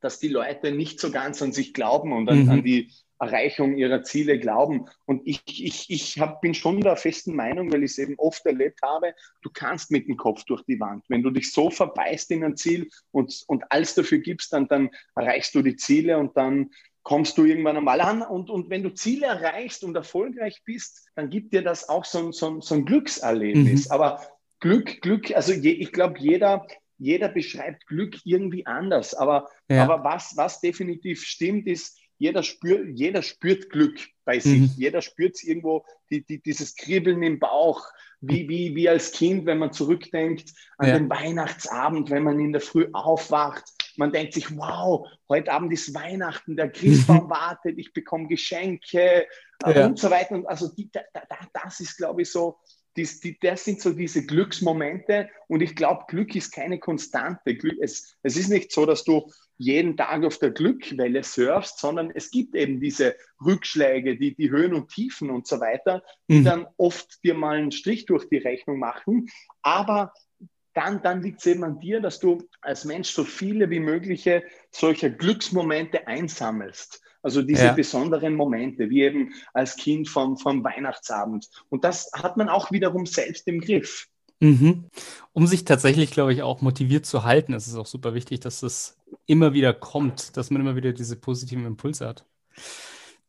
dass die Leute nicht so ganz an sich glauben und an, mhm. an, die, Erreichung ihrer Ziele glauben. Und ich, ich, ich hab, bin schon der festen Meinung, weil ich es eben oft erlebt habe, du kannst mit dem Kopf durch die Wand. Wenn du dich so verbeißt in ein Ziel und, und alles dafür gibst, dann, dann erreichst du die Ziele und dann kommst du irgendwann einmal an. Und, und wenn du Ziele erreichst und erfolgreich bist, dann gibt dir das auch so, so, so ein Glückserlebnis. Mhm. Aber Glück, Glück, also je, ich glaube, jeder, jeder beschreibt Glück irgendwie anders. Aber, ja. aber was, was definitiv stimmt, ist, jeder spürt, jeder spürt Glück bei sich. Mhm. Jeder spürt irgendwo die, die, dieses Kribbeln im Bauch, wie, wie, wie als Kind, wenn man zurückdenkt an ja. den Weihnachtsabend, wenn man in der Früh aufwacht. Man denkt sich, wow, heute Abend ist Weihnachten, der Christbaum wartet, ich bekomme Geschenke äh, ja. und so weiter. Und also die, da, da, das ist, glaube ich, so dies, die, das sind so diese Glücksmomente und ich glaube, Glück ist keine Konstante. Glück, es, es ist nicht so, dass du jeden Tag auf der Glückwelle surfst, sondern es gibt eben diese Rückschläge, die, die Höhen und Tiefen und so weiter, die mhm. dann oft dir mal einen Strich durch die Rechnung machen. Aber dann, dann liegt es eben an dir, dass du als Mensch so viele wie mögliche solcher Glücksmomente einsammelst. Also diese ja. besonderen Momente, wie eben als Kind vom, vom Weihnachtsabend. Und das hat man auch wiederum selbst im Griff. Mhm. Um sich tatsächlich, glaube ich, auch motiviert zu halten, ist es auch super wichtig, dass das immer wieder kommt, dass man immer wieder diese positiven Impulse hat.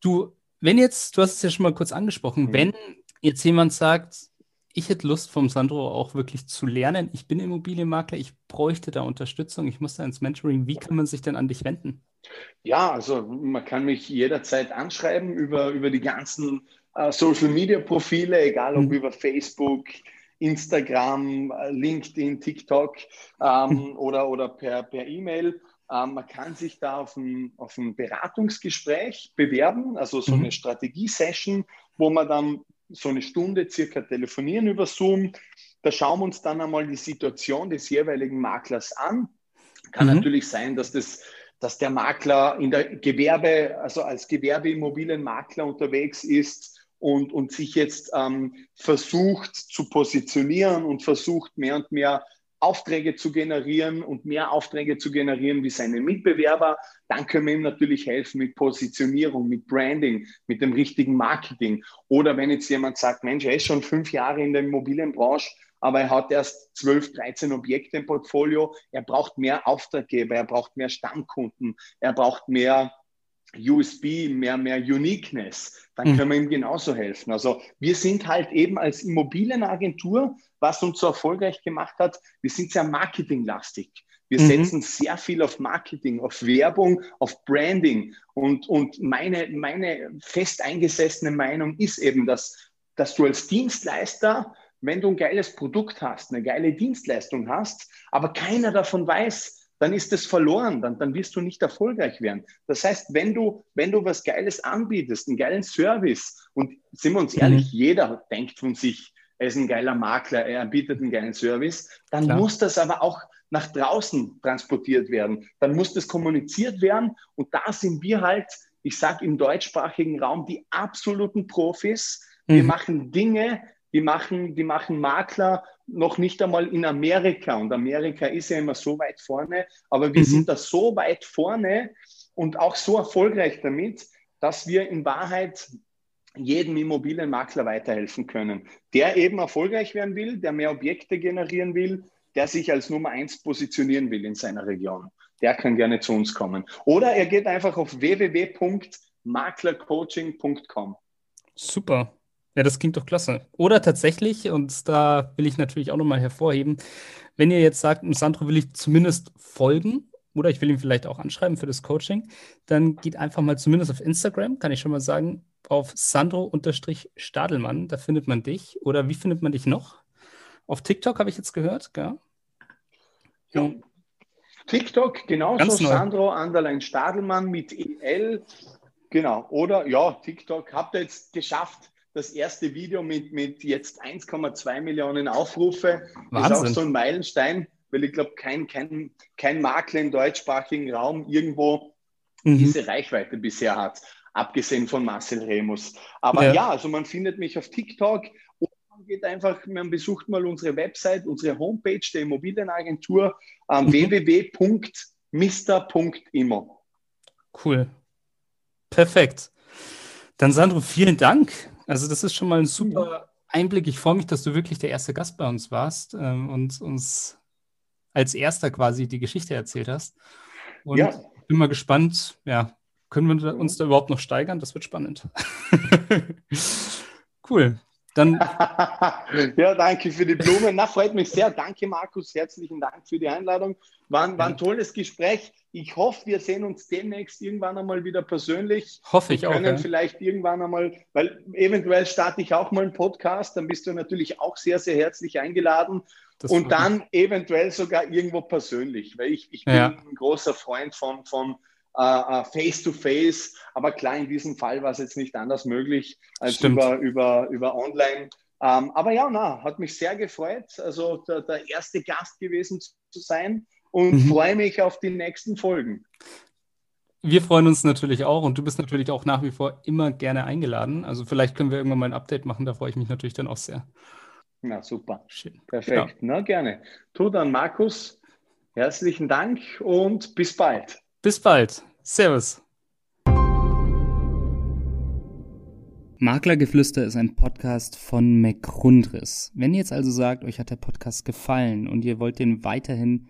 Du, wenn jetzt, du hast es ja schon mal kurz angesprochen, mhm. wenn jetzt jemand sagt, ich hätte Lust vom Sandro auch wirklich zu lernen, ich bin Immobilienmakler, ich bräuchte da Unterstützung, ich muss da ins Mentoring, wie kann man sich denn an dich wenden? Ja, also man kann mich jederzeit anschreiben über, über die ganzen äh, Social Media Profile, egal ob mhm. über Facebook, Instagram, äh, LinkedIn, TikTok ähm, mhm. oder, oder per, per E-Mail. Ähm, man kann sich da auf ein, auf ein Beratungsgespräch bewerben, also so mhm. eine Strategie-Session, wo man dann so eine Stunde circa telefonieren über Zoom. Da schauen wir uns dann einmal die Situation des jeweiligen Maklers an. Kann mhm. natürlich sein, dass das dass der Makler in der Gewerbe, also als Gewerbeimmobilienmakler unterwegs ist und, und sich jetzt ähm, versucht zu positionieren und versucht mehr und mehr Aufträge zu generieren und mehr Aufträge zu generieren wie seine Mitbewerber, dann können wir ihm natürlich helfen mit Positionierung, mit Branding, mit dem richtigen Marketing. Oder wenn jetzt jemand sagt, Mensch, er ist schon fünf Jahre in der Immobilienbranche, aber er hat erst 12, 13 Objekte im Portfolio. Er braucht mehr Auftraggeber, er braucht mehr Stammkunden, er braucht mehr USB, mehr, mehr Uniqueness, dann mhm. können wir ihm genauso helfen. Also wir sind halt eben als Immobilienagentur, was uns so erfolgreich gemacht hat, wir sind sehr marketinglastig. Wir mhm. setzen sehr viel auf Marketing, auf Werbung, auf Branding. Und, und meine, meine fest eingesessene Meinung ist eben, dass, dass du als Dienstleister wenn du ein geiles Produkt hast, eine geile Dienstleistung hast, aber keiner davon weiß, dann ist es verloren, dann, dann wirst du nicht erfolgreich werden. Das heißt, wenn du, wenn du was Geiles anbietest, einen geilen Service, und sind wir uns mhm. ehrlich, jeder denkt von sich, er ist ein geiler Makler, er bietet einen geilen Service, dann Klar. muss das aber auch nach draußen transportiert werden. Dann muss das kommuniziert werden und da sind wir halt, ich sage im deutschsprachigen Raum, die absoluten Profis. Wir mhm. machen Dinge, die machen, die machen Makler noch nicht einmal in Amerika. Und Amerika ist ja immer so weit vorne, aber wir mhm. sind da so weit vorne und auch so erfolgreich damit, dass wir in Wahrheit jedem Immobilienmakler weiterhelfen können, der eben erfolgreich werden will, der mehr Objekte generieren will, der sich als Nummer eins positionieren will in seiner Region. Der kann gerne zu uns kommen. Oder er geht einfach auf www.maklercoaching.com. Super. Ja, das klingt doch klasse. Oder tatsächlich, und da will ich natürlich auch nochmal hervorheben, wenn ihr jetzt sagt, Sandro will ich zumindest folgen oder ich will ihn vielleicht auch anschreiben für das Coaching, dann geht einfach mal zumindest auf Instagram, kann ich schon mal sagen, auf Sandro-Stadelmann, da findet man dich. Oder wie findet man dich noch? Auf TikTok habe ich jetzt gehört, gell? Ja. TikTok, genauso Sandro Anderlein Stadelmann mit EL. Genau. Oder ja, TikTok habt ihr jetzt geschafft das erste Video mit, mit jetzt 1,2 Millionen Aufrufe. Wahnsinn. Ist auch so ein Meilenstein, weil ich glaube, kein, kein, kein Makler im deutschsprachigen Raum irgendwo mhm. diese Reichweite bisher hat, abgesehen von Marcel Remus. Aber ja. ja, also man findet mich auf TikTok und man geht einfach, man besucht mal unsere Website, unsere Homepage der Immobilienagentur ähm, mhm. www.mister.immo. Cool. Perfekt. Dann Sandro, vielen Dank. Also das ist schon mal ein super Einblick. Ich freue mich, dass du wirklich der erste Gast bei uns warst ähm, und uns als erster quasi die Geschichte erzählt hast. Und ja. bin mal gespannt, ja, können wir uns da überhaupt noch steigern? Das wird spannend. cool. Dann ja, danke für die Blumen. Na, freut mich sehr. Danke, Markus. Herzlichen Dank für die Einladung. War, war ein tolles Gespräch. Ich hoffe, wir sehen uns demnächst irgendwann einmal wieder persönlich. Hoffe ich wir auch. können ja. vielleicht irgendwann einmal, weil eventuell starte ich auch mal einen Podcast, dann bist du natürlich auch sehr, sehr herzlich eingeladen. Das und dann eventuell sogar irgendwo persönlich, weil ich, ich bin ja. ein großer Freund von, von Face-to-Face, uh, -face. aber klar, in diesem Fall war es jetzt nicht anders möglich als über, über, über online. Um, ähm, aber ja, na, hat mich sehr gefreut, also der, der erste Gast gewesen zu sein und mhm. freue mich auf die nächsten Folgen. Wir freuen uns natürlich auch und du bist natürlich auch nach wie vor immer gerne eingeladen. Also vielleicht können wir irgendwann mal ein Update machen, da freue ich mich natürlich dann auch sehr. Na super. Schön. Perfekt. Ja. Na gerne. Tu dann, Markus, herzlichen Dank und bis bald. Bis bald. Servus. Maklergeflüster ist ein Podcast von McGrundriss. Wenn ihr jetzt also sagt, euch hat der Podcast gefallen und ihr wollt den weiterhin